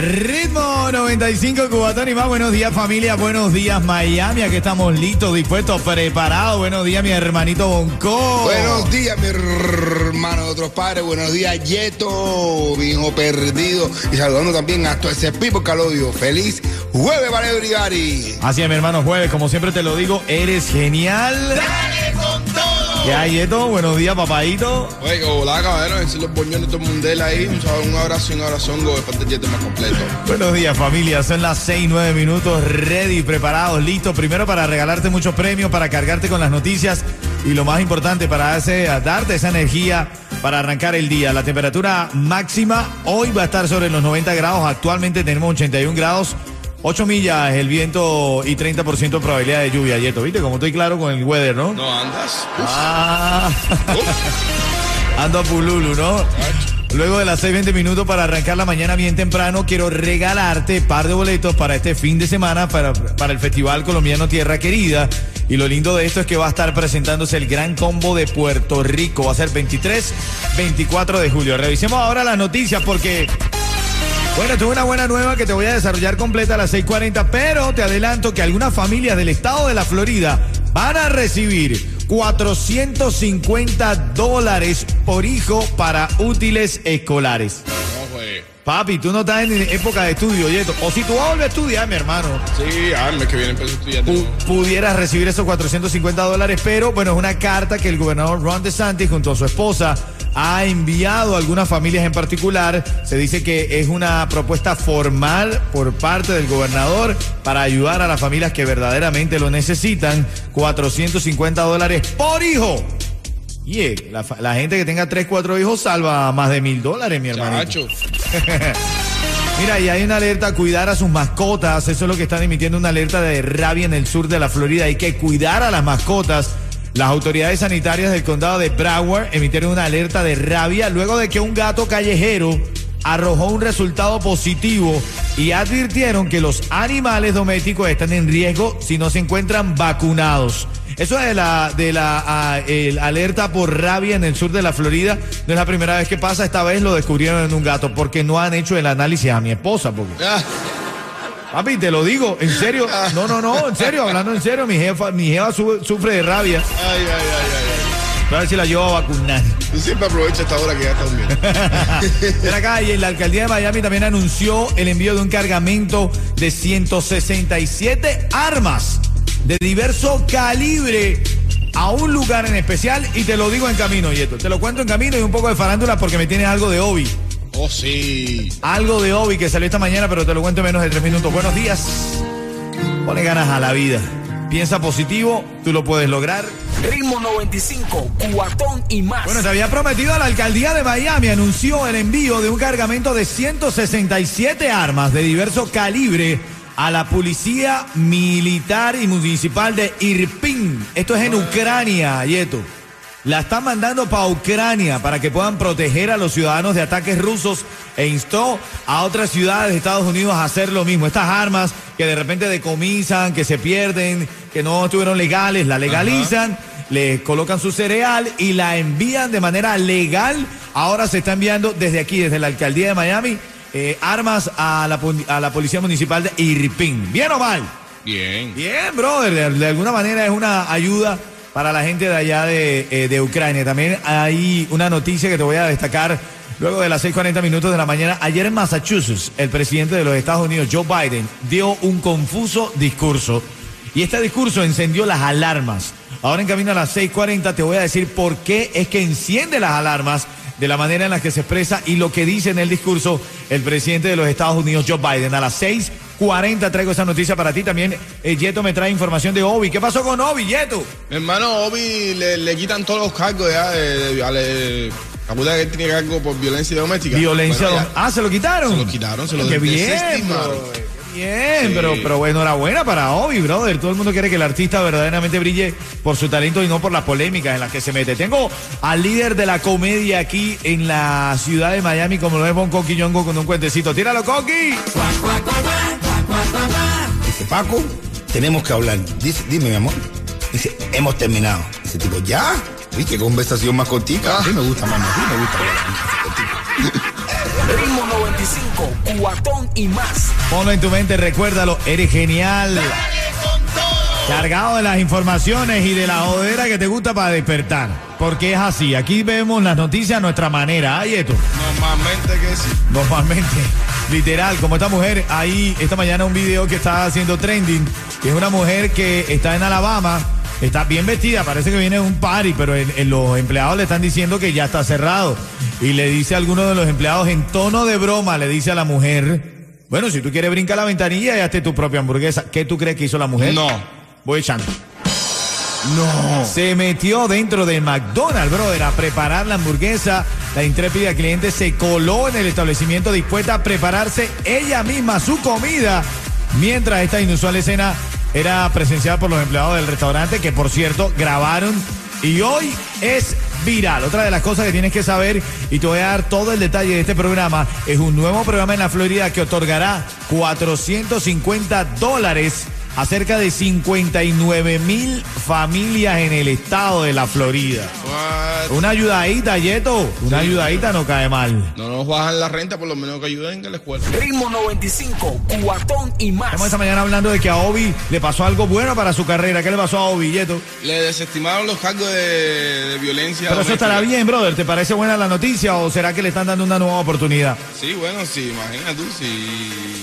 Ritmo 95 Cubatón y más. Buenos días familia, buenos días Miami. Aquí estamos listos, dispuestos, preparados. Buenos días mi hermanito Bonco. Buenos días, mi hermano de otros padres. Buenos días, Yeto, viejo perdido. Y saludando también a todo ese Pipo Calodio. Feliz jueves, Vale Brigari. Así es, mi hermano Jueves, como siempre te lo digo, eres genial. ¡Dale! ¿Qué hay, Yeto? Buenos días, papadito. Oye, hola, caballero, decir los boñones de mundel ahí. Un, abrazo y un abrazongo de parte más completo. Buenos días, familia. Son las 6, 9 minutos, ready, preparados, listos. Primero para regalarte muchos premios, para cargarte con las noticias y lo más importante, para hacer, darte esa energía para arrancar el día. La temperatura máxima hoy va a estar sobre los 90 grados. Actualmente tenemos 81 grados. 8 millas el viento y 30% de probabilidad de lluvia, Yeto. ¿Viste? Como estoy claro con el weather, ¿no? No andas. Ah. Ando a Pululu, ¿no? Luego de las 6.20 minutos para arrancar la mañana bien temprano, quiero regalarte par de boletos para este fin de semana para, para el Festival Colombiano Tierra Querida. Y lo lindo de esto es que va a estar presentándose el Gran Combo de Puerto Rico. Va a ser 23, 24 de julio. Revisemos ahora las noticias porque bueno, tuve una buena nueva que te voy a desarrollar completa a las 6:40, pero te adelanto que algunas familias del estado de la Florida van a recibir 450 dólares por hijo para útiles escolares. Pues. Papi, tú no estás en época de estudio, Yeto. O si tú vas a volver a estudiar, mi hermano, Sí, ah, que viene pu- nuevo. pudieras recibir esos 450 dólares, pero bueno, es una carta que el gobernador Ron DeSantis junto a su esposa ha enviado a algunas familias en particular. Se dice que es una propuesta formal por parte del gobernador para ayudar a las familias que verdaderamente lo necesitan. 450 dólares por hijo. Y eh, la, gente que tenga 3, 4 hijos salva más de mil dólares, mi hermano. Mira, y hay una alerta a cuidar a sus mascotas. Eso es lo que están emitiendo una alerta de rabia en el sur de la Florida. Hay que cuidar a las mascotas. Las autoridades sanitarias del condado de Broward emitieron una alerta de rabia luego de que un gato callejero arrojó un resultado positivo y advirtieron que los animales domésticos están en riesgo si no se encuentran vacunados. Eso de la, de la ah, alerta por rabia en el sur de la Florida no es la primera vez que pasa. Esta vez lo descubrieron en un gato porque no han hecho el análisis a mi esposa. Papi, te lo digo, en serio. No, no, no, en serio, hablando en serio, mi jefa, mi jefa su- sufre de rabia. ay, ay, ay, ay, Voy a ver si la llevo a vacunar. Tú siempre aprovechas esta hora que ya estás durmiendo. Ven acá, y la alcaldía de Miami también anunció el envío de un cargamento de 167 armas de diverso calibre a un lugar en especial y te lo digo en camino, Yeto. Te lo cuento en camino y un poco de farándula porque me tienes algo de Obi. Oh, sí. Algo de Obi que salió esta mañana, pero te lo cuento en menos de tres minutos. Buenos días. Pone ganas a la vida. Piensa positivo, tú lo puedes lograr. Ritmo 95, cuatón y más. Bueno, te había prometido a la alcaldía de Miami, anunció el envío de un cargamento de 167 armas de diverso calibre a la policía militar y municipal de Irpin. Esto es en Ucrania, Yeto. La están mandando para Ucrania para que puedan proteger a los ciudadanos de ataques rusos e instó a otras ciudades de Estados Unidos a hacer lo mismo. Estas armas que de repente decomisan, que se pierden, que no estuvieron legales, la legalizan le colocan su cereal y la envían de manera legal. Ahora se está enviando desde aquí, desde la alcaldía de Miami, eh, armas a la, a la policía municipal de Irpin. ¿Bien o mal? Bien. Bien, brother. De, de alguna manera es una ayuda para la gente de allá de, eh, de Ucrania. También hay una noticia que te voy a destacar luego de las 6:40 minutos de la mañana. Ayer en Massachusetts, el presidente de los Estados Unidos, Joe Biden, dio un confuso discurso. Y este discurso encendió las alarmas. Ahora en camino a las 6:40 te voy a decir por qué es que enciende las alarmas de la manera en la que se expresa y lo que dice en el discurso el presidente de los Estados Unidos, Joe Biden. A las 6:40 traigo esa noticia para ti. También eh, Yeto me trae información de Obi. ¿Qué pasó con Obi, Yeto? Mi hermano Obi le, le quitan todos los cargos ya de, de- ale- Acuérdate que él tiene cargo por violencia doméstica. Violencia Bueno, doméstica. Ah, ¿se lo quitaron? Se lo quitaron, se lo Qué bien. Qué Bien, Sí. pero, pero bueno, enhorabuena para Obi, brother. Todo el mundo quiere que el artista verdaderamente brille por su talento y no por las polémicas en las que se mete. Tengo al líder de la comedia aquí en la ciudad de Miami, como lo es Bon Coqui Yongo, con un cuentecito. ¡Tíralo, Coqui! Paco, tenemos que hablar. Dice, dime, mi amor. Dice, hemos terminado. Dice, tipo, ¿ya? Uy, qué conversación más cortica. A mí me gusta, mamá. A mí me gusta hablar. Ritmo 95, cuatón y más. Ponlo en tu mente, recuérdalo, eres genial. Cargado de las informaciones y de la jodera que te gusta para despertar. Porque es así, aquí vemos las noticias a nuestra manera. Ay, esto. Normalmente que sí. Normalmente, literal, como esta mujer, ahí esta mañana un video que está haciendo trending, que es una mujer que está en Alabama, está bien vestida, parece que viene de un party, pero en- en los empleados le están diciendo que ya está cerrado. Y le dice a alguno de los empleados en tono de broma, le dice a la mujer, bueno, si tú quieres brincar la ventanilla y hazte tu propia hamburguesa. ¿Qué tú crees que hizo la mujer? No. Voy echando. No. Se metió dentro de McDonald's, brother, a preparar la hamburguesa. La intrépida cliente se coló en el establecimiento dispuesta a prepararse ella misma su comida. Mientras esta inusual escena era presenciada por los empleados del restaurante, que por cierto grabaron y hoy es viral. Otra de las cosas que tienes que saber, y te voy a dar todo el detalle de este programa, es un nuevo programa en la Florida que otorgará 450 dólares a cerca de 59 mil familias en el estado de la Florida. What? Una ayudadita, Yeto. Una ayudadita no cae mal. No nos bajan la renta, por lo menos que ayuden en la escuela. Ritmo 95, cuatón y más. Estamos esta mañana hablando de que a Obi le pasó algo bueno para su carrera. ¿Qué le pasó a Obi, Yeto? Le desestimaron los cargos de, de violencia Pero eso estará bien, brother. ¿Te parece buena la noticia o será que le están dando una nueva oportunidad? Sí, bueno, sí, imagina tú, si,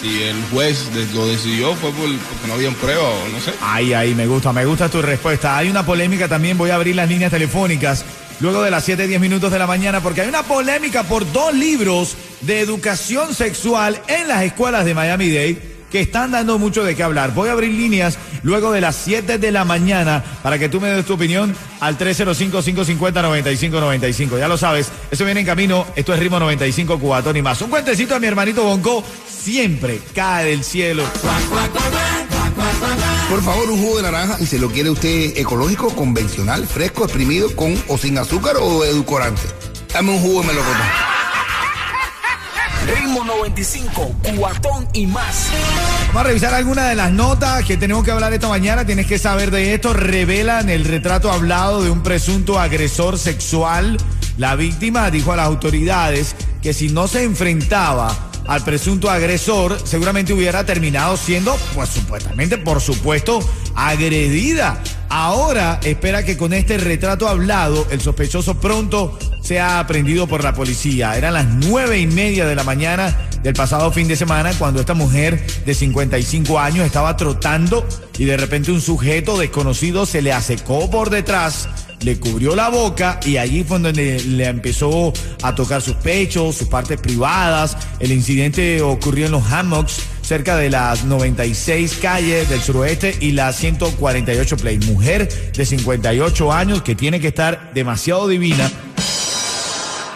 si el juez lo decidió fue por, porque no habían pruebas o no sé. Ay, ay, me gusta, me gusta tu respuesta. Hay una polémica también, voy a abrir las líneas telefónicas luego de las 7, 10 minutos de la mañana, porque hay una polémica por dos libros de educación sexual en las escuelas de Miami-Dade que están dando mucho de qué hablar. Voy a abrir líneas luego de las 7 de la mañana para que tú me des tu opinión al 305-550-9595. Ya lo sabes, eso viene en camino. Esto es Ritmo 95 Cubatón y más. Un cuentecito a mi hermanito Bonco siempre cae del cielo. Por favor, un jugo de naranja. Y se lo quiere usted ecológico, convencional, fresco, exprimido, con o sin azúcar o edulcorante. Dame un jugo de melocotón. Ritmo 95, cuatón y más. Vamos a revisar algunas de las notas que tenemos que hablar esta mañana. Tienes que saber de esto. Revelan el retrato hablado de un presunto agresor sexual. La víctima dijo a las autoridades que si no se enfrentaba al presunto agresor, seguramente hubiera terminado siendo, pues supuestamente, por supuesto, agredida. Ahora espera que con este retrato hablado, el sospechoso pronto sea aprendido por la policía. Eran las nueve y media de la mañana del pasado fin de semana cuando esta mujer de 55 años estaba trotando y de repente un sujeto desconocido se le acercó por detrás, le cubrió la boca y allí fue donde le empezó a tocar sus pechos, sus partes privadas. El incidente ocurrió en los hammocks cerca de las 96 calles del suroeste y la 148 Play. Mujer de 58 años que tiene que estar demasiado divina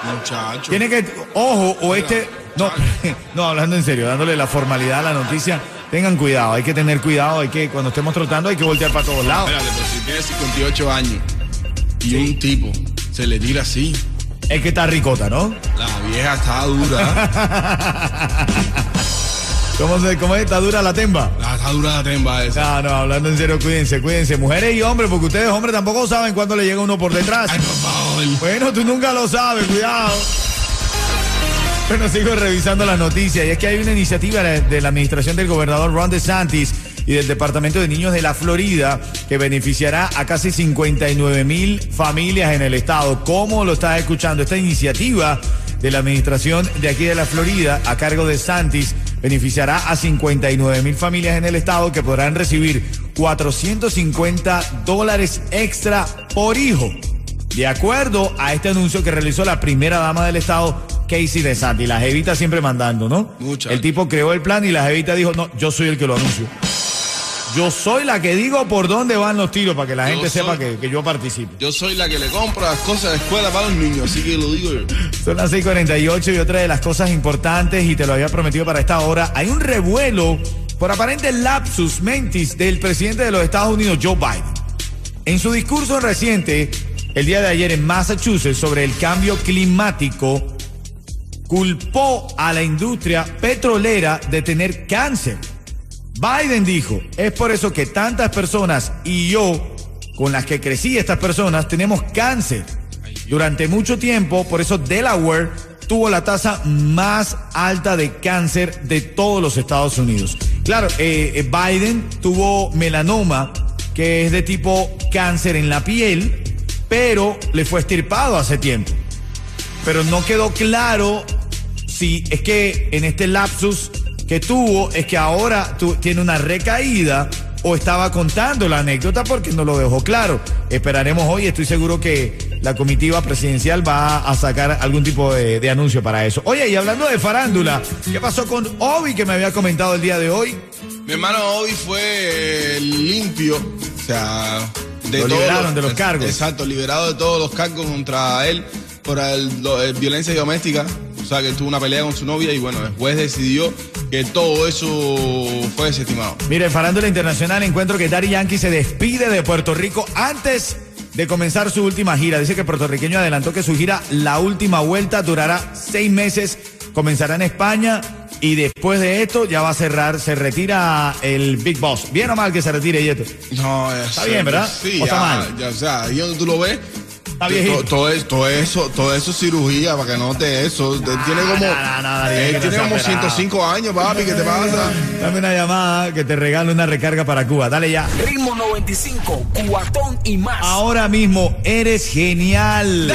Muchacho. tiene que, ojo, o este, no, no, hablando en serio, dándole la formalidad a la noticia, tengan cuidado, hay que tener cuidado, hay que, cuando estemos trotando hay que voltear para todos lados. Espérate, pero si tiene 58 años y un tipo se le tira así, Es que está ricota, ¿no? la vieja está dura. ¿Cómo, se, cómo es? ¿Está dura la temba? la está dura la temba esa. No, no, hablando en serio, cuídense, cuídense. Mujeres y hombres, porque ustedes hombres tampoco saben cuándo le llega uno por detrás. Ay, por favor. Bueno, tú nunca lo sabes, cuidado. Bueno, sigo revisando las noticias y es que hay una iniciativa de de la administración del gobernador Ron DeSantis y del Departamento de Niños de la Florida que beneficiará a casi 59 mil familias en el estado. ¿Cómo lo estás escuchando? Esta iniciativa de la administración de aquí de la Florida a cargo de Santis beneficiará a 59 mil familias en el estado que podrán recibir 450 dólares extra por hijo. De acuerdo a este anuncio que realizó la primera dama del Estado, Casey DeSantis, la jevita siempre mandando, ¿no? El tipo creó el plan y la jevita dijo, no, yo soy el que lo anuncio. Yo soy la que digo por dónde van los tiros para que la Yo gente soy- sepa que, que yo participo. Yo soy la que le compro las cosas de escuela para los niños, así que lo digo yo. Son las 6:48 y otra de las cosas importantes, y te lo había prometido para esta hora, hay un revuelo por aparente lapsus mentis del presidente de los Estados Unidos, Joe Biden. En su discurso reciente, el día de ayer en Massachusetts, sobre el cambio climático, culpó a la industria petrolera de tener cáncer. Biden dijo, es por eso que tantas personas y yo, con las que crecí estas personas, tenemos cáncer. Durante mucho tiempo, por eso Delaware tuvo la tasa más alta de cáncer de todos los Estados Unidos. Claro, eh, eh, Biden tuvo melanoma, que es de tipo cáncer en la piel, pero le fue estirpado hace tiempo. Pero no quedó claro si es que en este lapsus que tuvo es que ahora tu- tiene una recaída o estaba contando la anécdota porque no lo dejó claro. Esperaremos hoy, estoy seguro que la comitiva presidencial va a sacar algún tipo de, de anuncio para eso. Oye, y hablando de farándula, ¿qué pasó con Obi que me había comentado el día de hoy? Mi hermano hoy fue eh, limpio, o sea, de Lo todos liberaron de los cargos. Exacto, liberado de todos los cargos contra él por el- lo- eh, violencia doméstica. O sea, que tuvo una pelea con su novia y bueno, el juez decidió que todo eso fue desestimado. Mire, Farándula Internacional encuentro que Daddy Yankee se despide de Puerto Rico antes de comenzar su última gira. Dice que el puertorriqueño adelantó que su gira, la última vuelta, durará seis meses, comenzará en España y después de esto ya va a cerrar, se retira el Big Boss. ¿Bien o mal que se retire, Yeto? No, Está bien, ¿verdad? Sí, ¿O está ya, mal? ya, o sea, ahí donde tú lo ves. Está viejito. todo, es- todo eso, todo eso es cirugía para que note eso. Él tiene como, no, no, no, él no tiene como operado. 105 años, papi, ¿qué te pasa? Dame una llamada que te regale una recarga para Cuba. Dale ya. Ritmo 95, cuatón y más. Ahora mismo eres genial.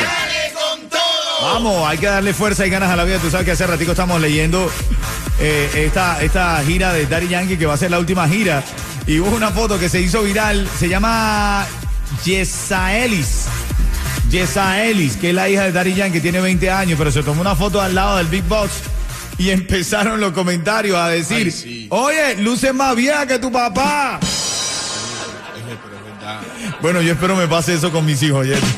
Vamos, hay que darle fuerza y ganas a la vida. Tú sabes que hace ratico estamos leyendo eh, esta, esta gira de Daddy Yankee que va a ser la última gira. Y hubo una foto que se hizo viral. Se llama Yesa Ellis. Yesa Ellis, que es la hija de Daddy Yankee, tiene 20 años, pero se tomó una foto al lado del Big Box. Y empezaron los comentarios a decir, Ay, sí. oye, luces más vieja que tu papá. Bueno, yo espero me pase eso con mis hijos, verdad.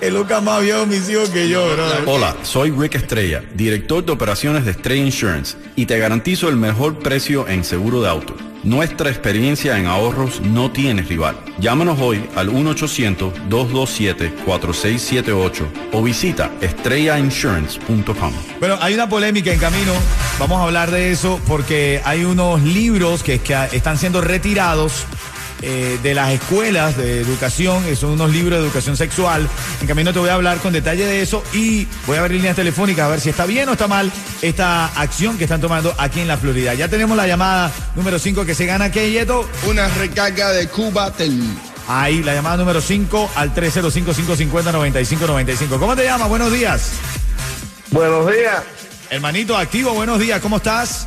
Que Lucas más viejo mis hijos que yo, bro. Hola, soy Rick Estrella, director de operaciones de Estrella Insurance y te garantizo el mejor precio en seguro de auto. Nuestra experiencia en ahorros no tiene rival. Llámanos hoy al 1-800-227-4678 o visita estrellainsurance.com. Bueno, hay una polémica en camino. Vamos a hablar de eso porque hay unos libros que, que están siendo retirados eh, de las escuelas de educación. eh, Son unos libros de educación sexual. En camino te voy a hablar con detalle de eso y voy a ver líneas telefónicas a ver si está bien o está mal esta acción que están tomando aquí en la Florida. Ya tenemos la llamada número 5 que se gana aquí, Yeto. Una recarga de Cuba Tel. Ahí, la llamada número 5 al 305-550-9595. ¿Cómo te llamas? Buenos días. Buenos días. Hermanito activo, buenos días. ¿Cómo estás?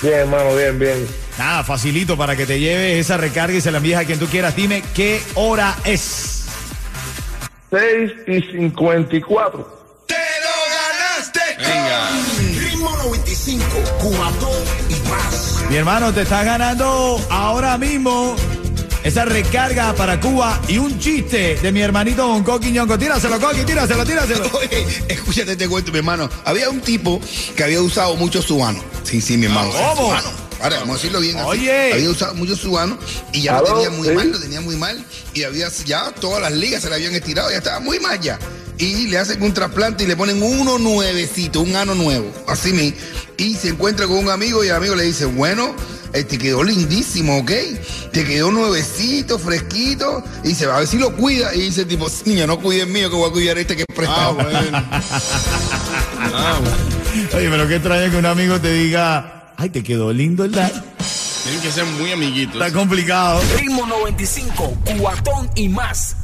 Bien, hermano, bien, bien. Nada, facilito para que te lleves esa recarga y se la envíes a quien tú quieras. Dime qué hora es. 6 y 54. ¡Te lo ganaste! Venga. Ritmo 95, cuatón y más. Mi hermano, te estás ganando ahora mismo esa recarga para Cuba y un chiste de mi hermanito Don Coqui Ñongo. Tíraselo, Coqui, tíraselo, tíraselo. Oye, escúchate este cuento, mi hermano. Había un tipo que había usado mucho subano. Sí, sí, mi hermano. ¿Cómo? Subano. Ahora, vamos a decirlo bien. así. Oye. Había usado mucho subano y ya ¿Aló? lo tenía muy ¿Sí? mal, lo tenía muy mal. Y había ya todas las ligas se le habían estirado, ya estaba muy mal ya. Y le hacen un trasplante y le ponen uno nuevecito, un ano nuevo. Así mismo. Y se encuentra con un amigo y el amigo le dice, bueno, eh, te quedó lindísimo, ¿ok? Te quedó nuevecito, fresquito. Y dice, a ver si lo cuida. Y dice, tipo, niño, no cuide el mío, que voy a cuidar este que es Ah, prestado. bueno. Ah, bueno. Oye, pero qué extraño que un amigo te diga, ay, te quedó lindo el dar. Tienen que ser muy amiguitos. Está complicado. Ritmo 95, cuatón y más.